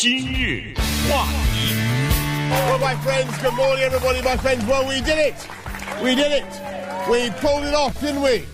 今日话题。Well, my friends, good morning, everybody. My friends, well, we did it. We did it. We pulled it off, didn't we?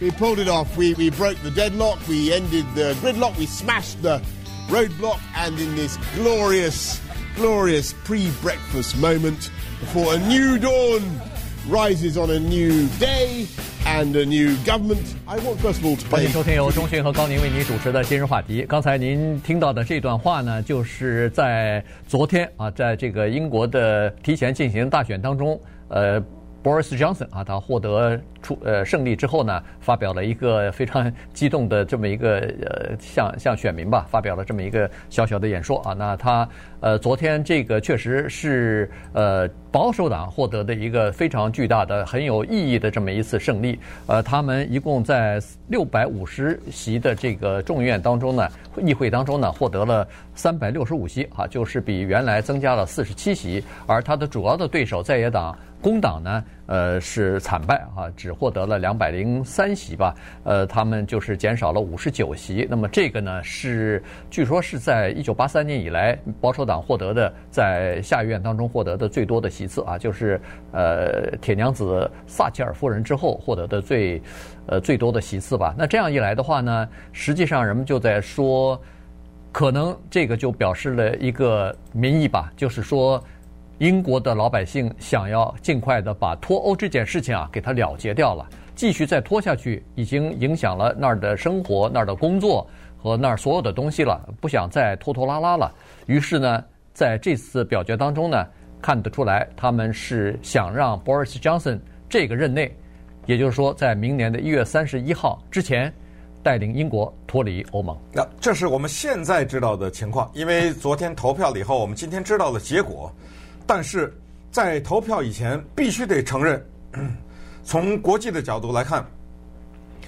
We pulled it off. We, we broke the deadlock. We ended the gridlock. We smashed the roadblock. And in this glorious, glorious pre-breakfast moment before a new dawn rises on a new day and a new government, I want first of all to 欢迎收听由钟迅和高宁为您主持的今日话题。刚才您听到的这段话呢，就是在昨天啊，在这个英国的提前进行大选当中，呃，Boris Johnson 啊，他获得出呃胜利之后呢，发表了一个非常 激动的这么一个呃向向选民吧，发表了这么一个小小的演说啊。那他呃昨天这个确实是呃保守党获得的一个非常巨大的、很有意义的这么一次胜利。呃，他们一共在六百五十席的这个众议院当中呢，议会当中呢，获得了三百六十五席啊，就是比原来增加了四十七席。而他的主要的对手在野党工党呢，呃是惨败啊，只获得了两百零三席吧。呃，他们就是减少了五十九席。那么这个呢，是据说是在一九八三年以来保守党获得的在下议院当中获得的最多的席次啊，就是呃铁娘子撒切尔夫人之后获得的最呃最多的席次吧。那这样一来的话呢，实际上人们就在说，可能这个就表示了一个民意吧，就是说。英国的老百姓想要尽快的把脱欧这件事情啊给它了结掉了，继续再拖下去，已经影响了那儿的生活、那儿的工作和那儿所有的东西了，不想再拖拖拉拉了。于是呢，在这次表决当中呢，看得出来他们是想让 Boris Johnson 这个任内，也就是说在明年的一月三十一号之前，带领英国脱离欧盟。那这是我们现在知道的情况，因为昨天投票了以后，我们今天知道了结果。但是在投票以前，必须得承认，从国际的角度来看，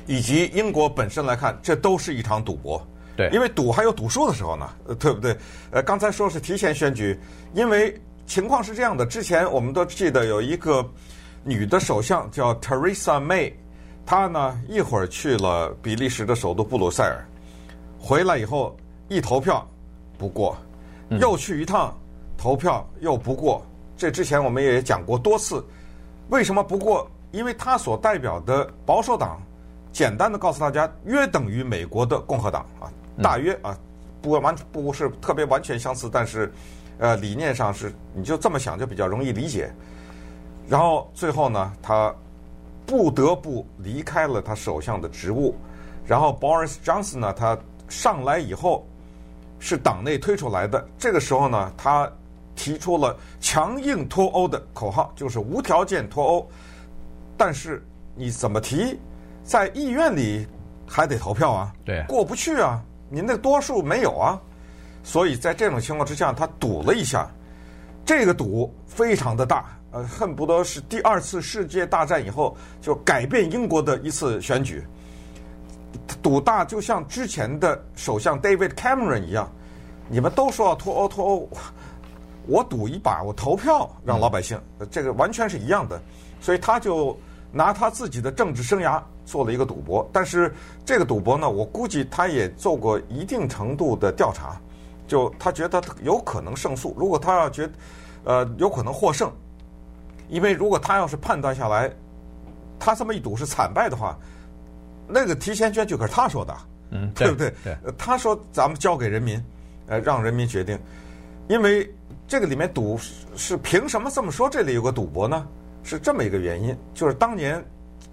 以及英国本身来看，这都是一场赌博。对，因为赌还有赌输的时候呢，对不对？呃，刚才说是提前选举，因为情况是这样的。之前我们都记得有一个女的首相叫 Theresa May，她呢一会儿去了比利时的首都布鲁塞尔，回来以后一投票不过，又去一趟。投票又不过，这之前我们也讲过多次。为什么不过？因为他所代表的保守党，简单的告诉大家，约等于美国的共和党啊，大约啊，不完不是特别完全相似，但是呃理念上是，你就这么想就比较容易理解。然后最后呢，他不得不离开了他首相的职务。然后 Boris Johnson 呢，他上来以后是党内推出来的。这个时候呢，他。提出了强硬脱欧的口号，就是无条件脱欧。但是你怎么提，在议院里还得投票啊，对，过不去啊，你那多数没有啊。所以在这种情况之下，他赌了一下，这个赌非常的大，呃，恨不得是第二次世界大战以后就改变英国的一次选举。赌大就像之前的首相 David Cameron 一样，你们都说要脱欧脱欧。我赌一把，我投票让老百姓，这个完全是一样的，所以他就拿他自己的政治生涯做了一个赌博。但是这个赌博呢，我估计他也做过一定程度的调查，就他觉得有可能胜诉。如果他要觉得，呃，有可能获胜，因为如果他要是判断下来，他这么一赌是惨败的话，那个提前选举可是他说的，嗯，对不对？对，他说咱们交给人民，呃，让人民决定，因为。这个里面赌是凭什么这么说？这里有个赌博呢？是这么一个原因，就是当年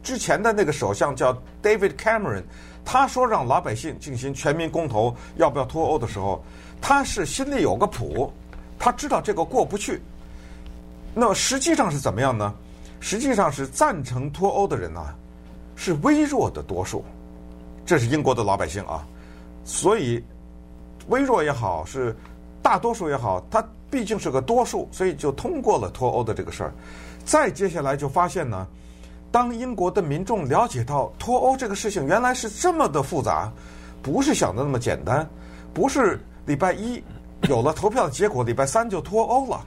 之前的那个首相叫 David Cameron，他说让老百姓进行全民公投要不要脱欧的时候，他是心里有个谱，他知道这个过不去。那么实际上是怎么样呢？实际上是赞成脱欧的人啊，是微弱的多数，这是英国的老百姓啊，所以微弱也好，是大多数也好，它。毕竟是个多数，所以就通过了脱欧的这个事儿。再接下来就发现呢，当英国的民众了解到脱欧这个事情原来是这么的复杂，不是想的那么简单，不是礼拜一有了投票的结果，礼拜三就脱欧了。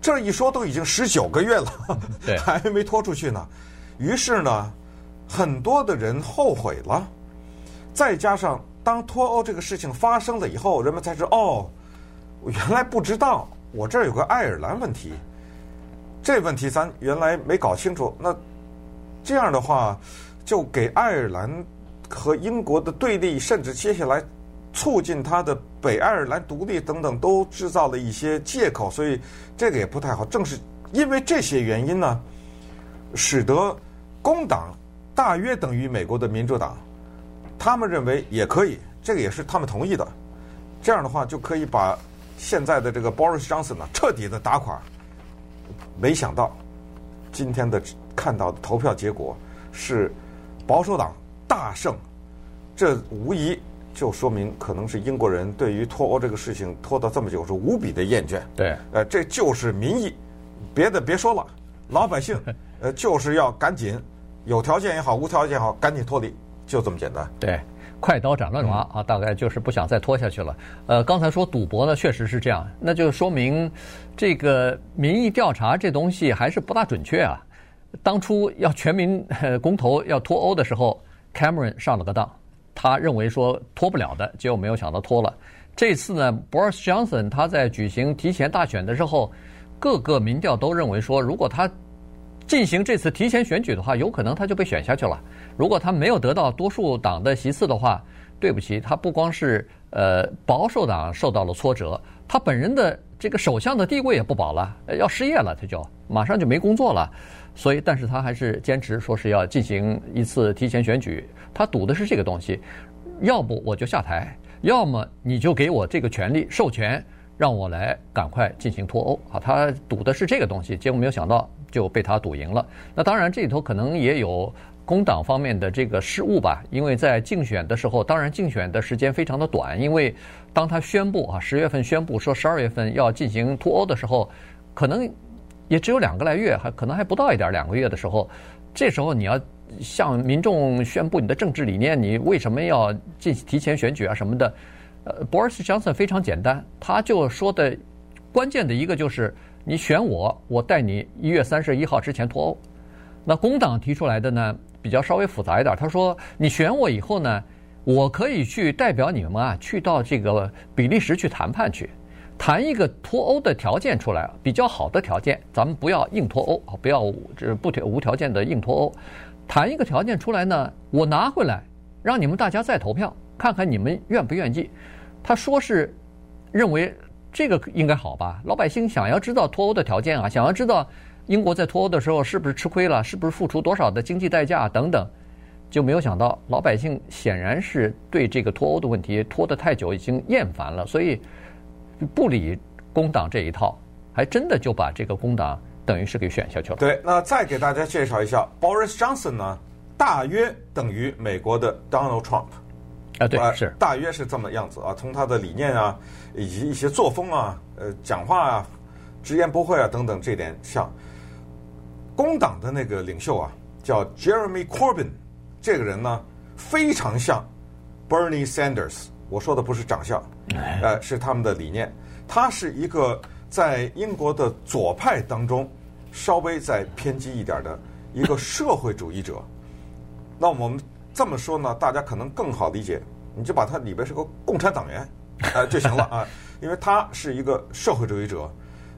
这一说都已经十九个月了，还没拖出去呢。于是呢，很多的人后悔了。再加上当脱欧这个事情发生了以后，人们才知道哦。我原来不知道，我这儿有个爱尔兰问题，这问题咱原来没搞清楚。那这样的话，就给爱尔兰和英国的对立，甚至接下来促进他的北爱尔兰独立等等，都制造了一些借口。所以这个也不太好。正是因为这些原因呢，使得工党大约等于美国的民主党，他们认为也可以，这个也是他们同意的。这样的话就可以把。现在的这个 Boris Johnson 呢，彻底的打垮。没想到今天的看到的投票结果是保守党大胜，这无疑就说明可能是英国人对于脱欧这个事情拖到这么久是无比的厌倦。对，呃，这就是民意，别的别说了，老百姓 呃就是要赶紧，有条件也好，无条件也好，赶紧脱离，就这么简单。对。快刀斩乱麻啊，大概就是不想再拖下去了。呃，刚才说赌博呢，确实是这样，那就说明这个民意调查这东西还是不大准确啊。当初要全民公投要脱欧的时候，Cameron 上了个当，他认为说脱不了的，结果没有想到脱了。这次呢，Boris Johnson 他在举行提前大选的时候，各个民调都认为说，如果他进行这次提前选举的话，有可能他就被选下去了。如果他没有得到多数党的席次的话，对不起，他不光是呃保守党受到了挫折，他本人的这个首相的地位也不保了，要失业了，他就马上就没工作了。所以，但是他还是坚持说是要进行一次提前选举。他赌的是这个东西，要不我就下台，要么你就给我这个权利授权，让我来赶快进行脱欧啊。他赌的是这个东西，结果没有想到就被他赌赢了。那当然，这里头可能也有。工党方面的这个失误吧，因为在竞选的时候，当然竞选的时间非常的短，因为当他宣布啊十月份宣布说十二月份要进行脱欧的时候，可能也只有两个来月，还可能还不到一点两个月的时候，这时候你要向民众宣布你的政治理念，你为什么要进提前选举啊什么的？呃，Boris Johnson 非常简单，他就说的关键的一个就是你选我，我带你一月三十一号之前脱欧。那工党提出来的呢？比较稍微复杂一点，他说：“你选我以后呢，我可以去代表你们啊，去到这个比利时去谈判去，谈一个脱欧的条件出来，比较好的条件，咱们不要硬脱欧啊，不要这不条无条件的硬脱欧，谈一个条件出来呢，我拿回来，让你们大家再投票，看看你们愿不愿意。”他说是认为这个应该好吧？老百姓想要知道脱欧的条件啊，想要知道。英国在脱欧的时候是不是吃亏了？是不是付出多少的经济代价等等？就没有想到老百姓显然是对这个脱欧的问题拖得太久，已经厌烦了，所以不理工党这一套，还真的就把这个工党等于是给选下去了。对，那再给大家介绍一下，Boris Johnson 呢，大约等于美国的 Donald Trump。啊，对，是大约是这么样子啊，从他的理念啊，以及一些作风啊，呃，讲话啊，直言不讳啊等等，这点像。工党的那个领袖啊，叫 Jeremy Corbyn，这个人呢非常像 Bernie Sanders。我说的不是长相，呃，是他们的理念。他是一个在英国的左派当中稍微再偏激一点的一个社会主义者。那我们这么说呢，大家可能更好理解。你就把他里边是个共产党员，呃，就行了啊，因为他是一个社会主义者。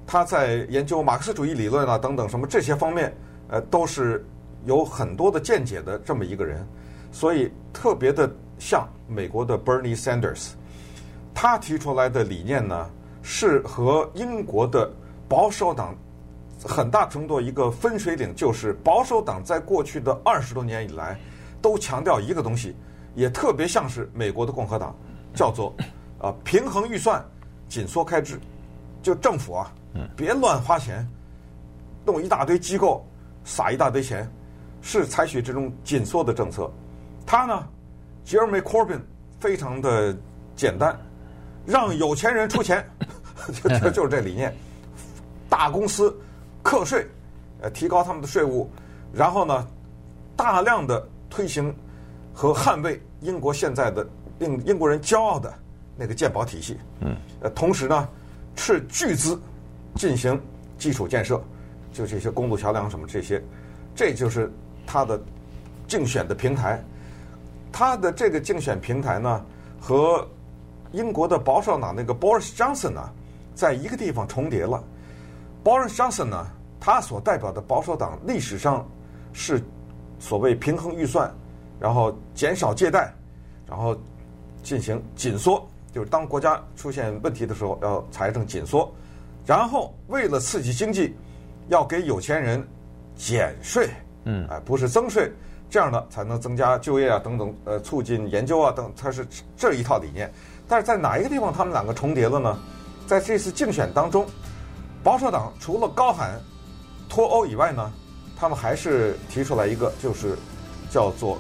他在研究马克思主义理论啊，等等什么这些方面，呃，都是有很多的见解的这么一个人，所以特别的像美国的 Bernie Sanders，他提出来的理念呢，是和英国的保守党很大程度一个分水岭，就是保守党在过去的二十多年以来都强调一个东西，也特别像是美国的共和党，叫做啊平衡预算，紧缩开支，就政府啊。别乱花钱，弄一大堆机构，撒一大堆钱，是采取这种紧缩的政策。他呢，Jeremy Corbyn 非常的简单，让有钱人出钱，就就就是这理念。大公司课税，呃，提高他们的税务，然后呢，大量的推行和捍卫英国现在的令英国人骄傲的那个鉴宝体系。嗯，呃，同时呢，斥巨资。进行基础建设，就这些公路桥梁什么这些，这就是他的竞选的平台。他的这个竞选平台呢，和英国的保守党那个 Boris Johnson 呢，在一个地方重叠了。Boris Johnson 呢，他所代表的保守党历史上是所谓平衡预算，然后减少借贷，然后进行紧缩，就是当国家出现问题的时候要财政紧缩，然后为了刺激经济，要给有钱人减税，嗯，哎，不是增税，这样呢才能增加就业啊等等，呃，促进研究啊等，它是这一套理念。但是在哪一个地方他们两个重叠了呢？在这次竞选当中。保守党除了高喊脱欧以外呢，他们还是提出来一个，就是叫做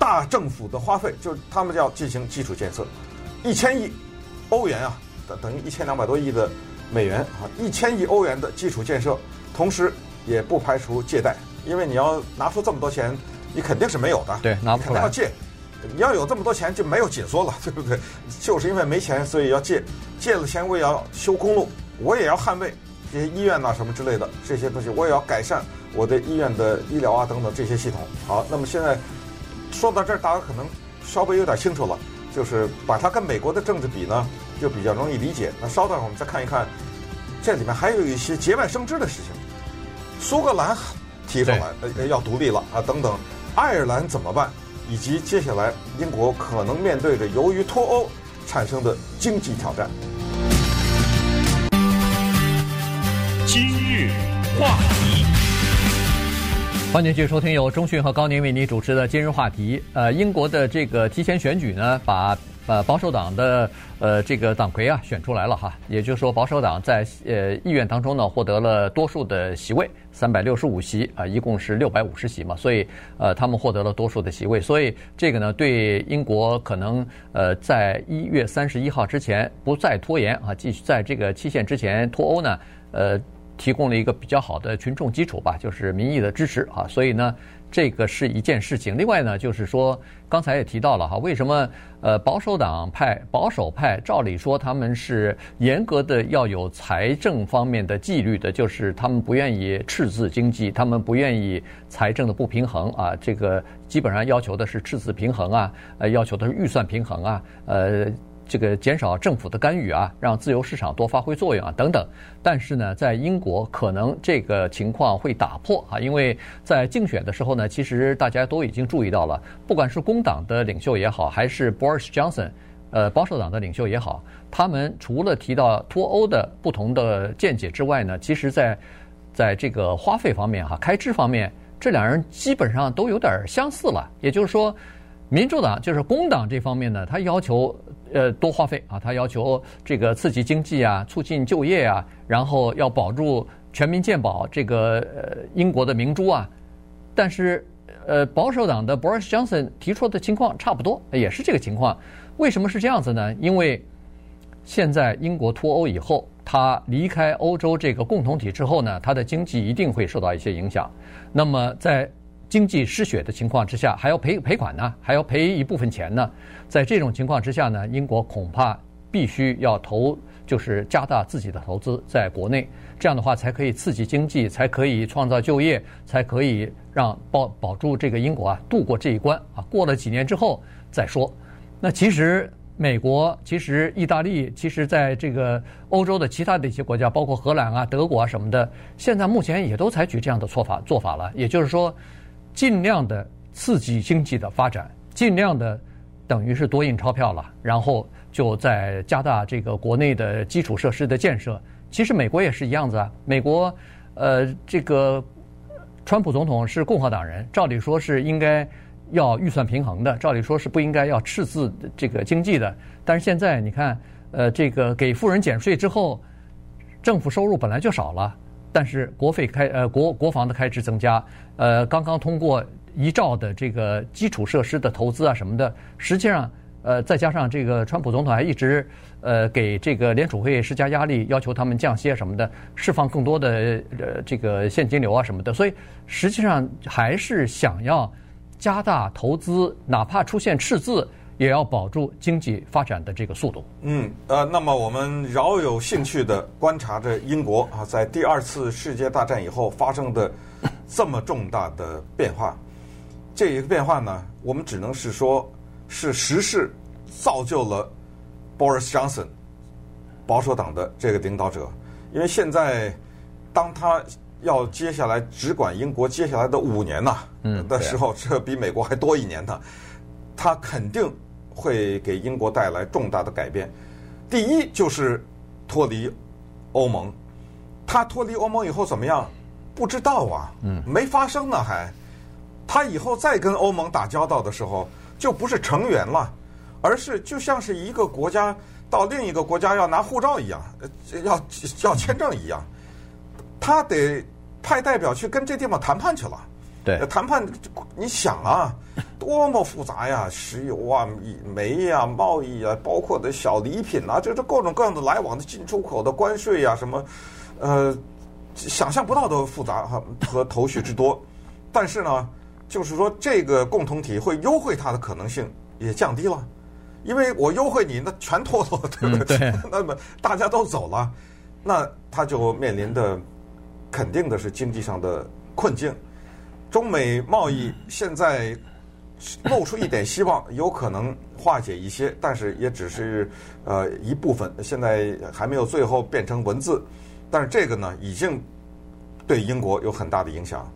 大政府的花费，就是他们要进行基础建设，一千亿欧元啊，等等于一千两百多亿的美元啊，一千亿欧元的基础建设，同时也不排除借贷，因为你要拿出这么多钱，你肯定是没有的，对，拿不出来，要借，你要有这么多钱就没有紧缩了，对不对？就是因为没钱，所以要借，借了钱我也要修公路，我也要捍卫。这些医院呐、啊，什么之类的这些东西，我也要改善我的医院的医疗啊等等这些系统。好，那么现在说到这儿，大家可能稍微有点清楚了，就是把它跟美国的政治比呢，就比较容易理解。那稍等我们再看一看，这里面还有一些节外生枝的事情。苏格兰 提出来呃要独立了啊等等，爱尔兰怎么办？以及接下来英国可能面对着由于脱欧产生的经济挑战。今日话题，欢迎继续收听由中讯和高宁为你主持的今日话题。呃，英国的这个提前选举呢，把呃保守党的呃这个党魁啊选出来了哈，也就是说保守党在呃议院当中呢获得了多数的席位，三百六十五席啊，一共是六百五十席嘛，所以呃他们获得了多数的席位，所以这个呢对英国可能呃在一月三十一号之前不再拖延啊，继续在这个期限之前脱欧呢，呃。提供了一个比较好的群众基础吧，就是民意的支持啊，所以呢，这个是一件事情。另外呢，就是说刚才也提到了哈，为什么呃保守党派、保守派照理说他们是严格的要有财政方面的纪律的，就是他们不愿意赤字经济，他们不愿意财政的不平衡啊，这个基本上要求的是赤字平衡啊，呃，要求的是预算平衡啊，呃。这个减少政府的干预啊，让自由市场多发挥作用啊，等等。但是呢，在英国可能这个情况会打破啊，因为在竞选的时候呢，其实大家都已经注意到了，不管是工党的领袖也好，还是 Boris Johnson，呃，保守党的领袖也好，他们除了提到脱欧的不同的见解之外呢，其实在在这个花费方面哈，开支方面，这两人基本上都有点相似了。也就是说，民主党就是工党这方面呢，他要求。呃，多花费啊！他要求这个刺激经济啊，促进就业啊，然后要保住全民健保这个呃英国的明珠啊。但是，呃，保守党的 Boris Johnson 提出的情况差不多，也是这个情况。为什么是这样子呢？因为现在英国脱欧以后，他离开欧洲这个共同体之后呢，他的经济一定会受到一些影响。那么在经济失血的情况之下，还要赔赔款呢，还要赔一部分钱呢。在这种情况之下呢，英国恐怕必须要投，就是加大自己的投资在国内，这样的话才可以刺激经济，才可以创造就业，才可以让保保住这个英国啊度过这一关啊。过了几年之后再说。那其实美国、其实意大利、其实在这个欧洲的其他的一些国家，包括荷兰啊、德国啊什么的，现在目前也都采取这样的做法做法了，也就是说。尽量的刺激经济的发展，尽量的等于是多印钞票了，然后就在加大这个国内的基础设施的建设。其实美国也是一样子啊，美国呃这个川普总统是共和党人，照理说是应该要预算平衡的，照理说是不应该要赤字这个经济的。但是现在你看，呃这个给富人减税之后，政府收入本来就少了。但是国费开呃国国防的开支增加，呃刚刚通过一兆的这个基础设施的投资啊什么的，实际上呃再加上这个川普总统还一直呃给这个联储会施加压力，要求他们降息啊什么的，释放更多的呃这个现金流啊什么的，所以实际上还是想要加大投资，哪怕出现赤字。也要保住经济发展的这个速度。嗯，呃，那么我们饶有兴趣的观察着英国啊，在第二次世界大战以后发生的这么重大的变化。这一个变化呢，我们只能是说，是时势造就了 Boris Johnson。保守党的这个领导者，因为现在当他要接下来只管英国接下来的五年呐，嗯，的时候，这比美国还多一年呢，他肯定会给英国带来重大的改变。第一就是脱离欧盟，他脱离欧盟以后怎么样？不知道啊，嗯，没发生呢还。他以后再跟欧盟打交道的时候，就不是成员了，而是就像是一个国家到另一个国家要拿护照一样，要 要签证一样，他得派代表去跟这地方谈判去了。对，谈判，你想啊，多么复杂呀！石油啊、煤呀、贸易啊，包括的小礼品啊，这这各种各样的来往的进出口的关税呀，什么，呃，想象不到的复杂和和头绪之多。但是呢，就是说这个共同体会优惠它的可能性也降低了，因为我优惠你，那全脱了，对不对？对。那么大家都走了，那他就面临的肯定的是经济上的困境。中美贸易现在露出一点希望，有可能化解一些，但是也只是呃一部分，现在还没有最后变成文字。但是这个呢，已经对英国有很大的影响。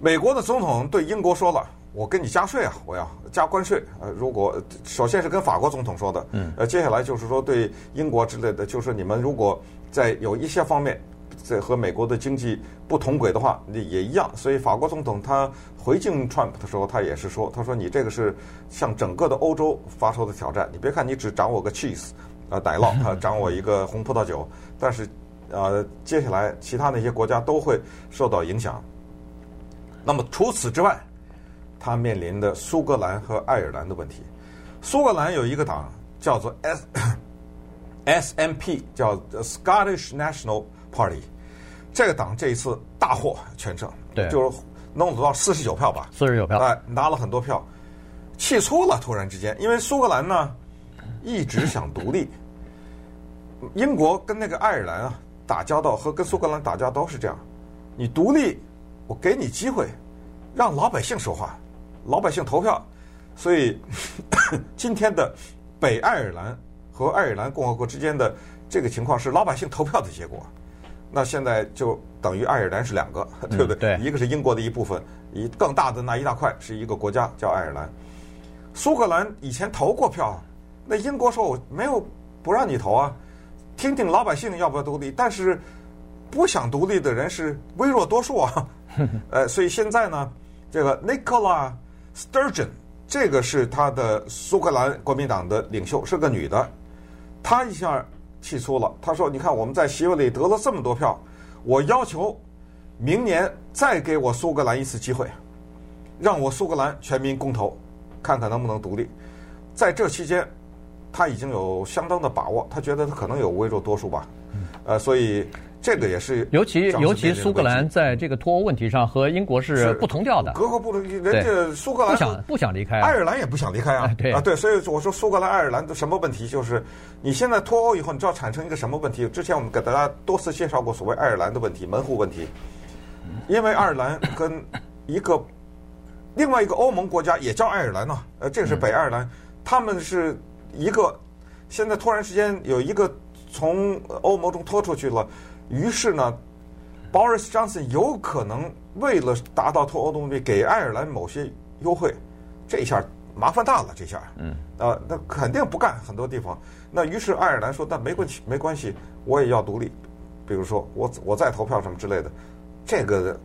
美国的总统对英国说了：“我跟你加税啊，我要加关税。”呃，如果首先是跟法国总统说的，嗯，呃，接下来就是说对英国之类的，就是你们如果在有一些方面。在和美国的经济不同轨的话，也一样。所以法国总统他回敬 Trump 的时候，他也是说：“他说你这个是向整个的欧洲发出的挑战。你别看你只掌握个 cheese 啊，奶酪 啊，掌握一个红葡萄酒，但是呃，接下来其他那些国家都会受到影响。那么除此之外，他面临的苏格兰和爱尔兰的问题。苏格兰有一个党叫做 S SNP，叫 Scottish National Party。这个党这一次大获全胜，对，就是弄得到四十九票吧，四十九票，哎，拿了很多票，气粗了。突然之间，因为苏格兰呢一直想独立，英国跟那个爱尔兰啊打交道，和跟苏格兰打交道都是这样，你独立，我给你机会，让老百姓说话，老百姓投票，所以 今天的北爱尔兰和爱尔兰共和国之间的这个情况是老百姓投票的结果。那现在就等于爱尔兰是两个，对不对？对，一个是英国的一部分，一更大的那一大块是一个国家叫爱尔兰。苏格兰以前投过票，那英国说我没有不让你投啊，听听老百姓要不要独立。但是不想独立的人是微弱多数啊，呃，所以现在呢，这个 Nicola Sturgeon 这个是他的苏格兰国民党的领袖，是个女的，她一下。气粗了，他说：“你看，我们在席位里得了这么多票，我要求明年再给我苏格兰一次机会，让我苏格兰全民公投，看看能不能独立。在这期间，他已经有相当的把握，他觉得他可能有微弱多数吧，呃，所以。”这个也是，尤其尤其苏格兰在这个脱欧问题上和英国是不同调的，格格不入。人家苏格兰不想不想离开，爱尔兰也不想离开啊。对啊，对，所以我说苏格兰、爱尔兰的什么问题？就是你现在脱欧以后，你知道产生一个什么问题？之前我们给大家多次介绍过所谓爱尔兰的问题，门户问题。因为爱尔兰跟一个另外一个欧盟国家也叫爱尔兰呢，呃，这个是北爱尔兰，他们是一个现在突然之间有一个从欧盟中脱出去了。于是呢，Boris Johnson 有可能为了达到脱欧的目的，给爱尔兰某些优惠，这一下麻烦大了。这下，嗯，啊，那肯定不干很多地方。那于是爱尔兰说：“那没关系，没关系，我也要独立。比如说，我我再投票什么之类的，这个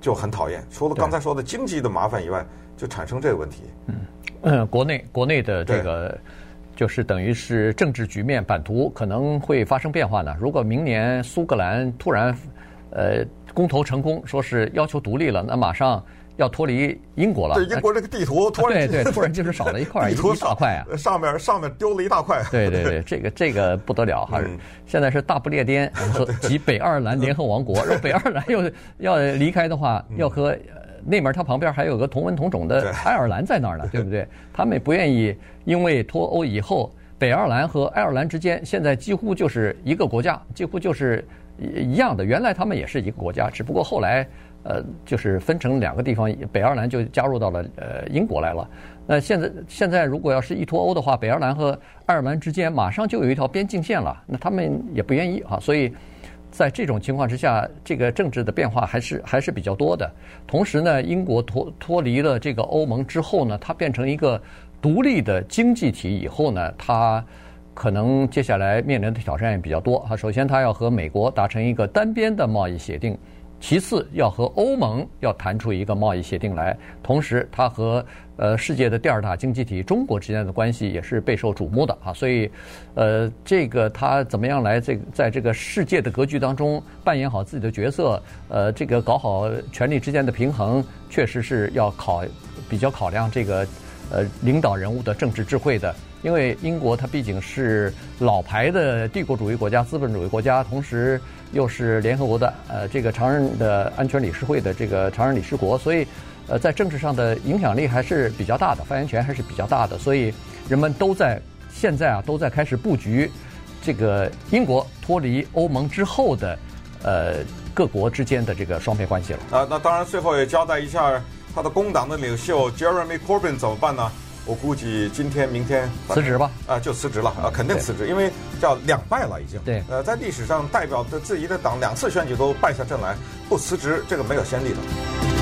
就很讨厌。除了刚才说的经济的麻烦以外，就产生这个问题。嗯，嗯，国内国内的这个。”就是等于是政治局面版图可能会发生变化呢。如果明年苏格兰突然，呃，公投成功，说是要求独立了，那马上要脱离英国了。对，英国这个地图突然、啊、对对，突然就是少了一块，一大块啊，上面上面丢了一大块。对对对，这个这个不得了哈！现在是大不列颠和 及北爱尔兰联合王国，如果北爱尔兰又要离开的话，要和。那门它旁边还有个同文同种的爱尔兰在那儿呢，对不对？他们也不愿意，因为脱欧以后，北爱尔兰和爱尔兰之间现在几乎就是一个国家，几乎就是一样的。原来他们也是一个国家，只不过后来，呃，就是分成两个地方，北爱尔兰就加入到了呃英国来了。那现在现在如果要是一脱欧的话，北爱尔兰和爱尔兰之间马上就有一条边境线了，那他们也不愿意啊。所以在这种情况之下，这个政治的变化还是还是比较多的。同时呢，英国脱脱离了这个欧盟之后呢，它变成一个独立的经济体以后呢，它可能接下来面临的挑战也比较多啊。首先，它要和美国达成一个单边的贸易协定。其次，要和欧盟要谈出一个贸易协定来，同时，它和呃世界的第二大经济体中国之间的关系也是备受瞩目的啊。所以，呃，这个它怎么样来这个在这个世界的格局当中扮演好自己的角色？呃，这个搞好权力之间的平衡，确实是要考比较考量这个呃领导人物的政治智慧的。因为英国它毕竟是老牌的帝国主义国家、资本主义国家，同时又是联合国的呃这个常任的安全理事会的这个常任理事国，所以呃在政治上的影响力还是比较大的，发言权还是比较大的，所以人们都在现在啊都在开始布局这个英国脱离欧盟之后的呃各国之间的这个双边关系了。啊，那当然最后也交代一下他的工党的领袖 Jeremy Corbyn 怎么办呢？我估计今天、明天辞职吧，啊，就辞职了啊，肯定辞职，因为叫两败了已经。对，呃，在历史上代表的自己的党两次选举都败下阵来，不辞职这个没有先例的。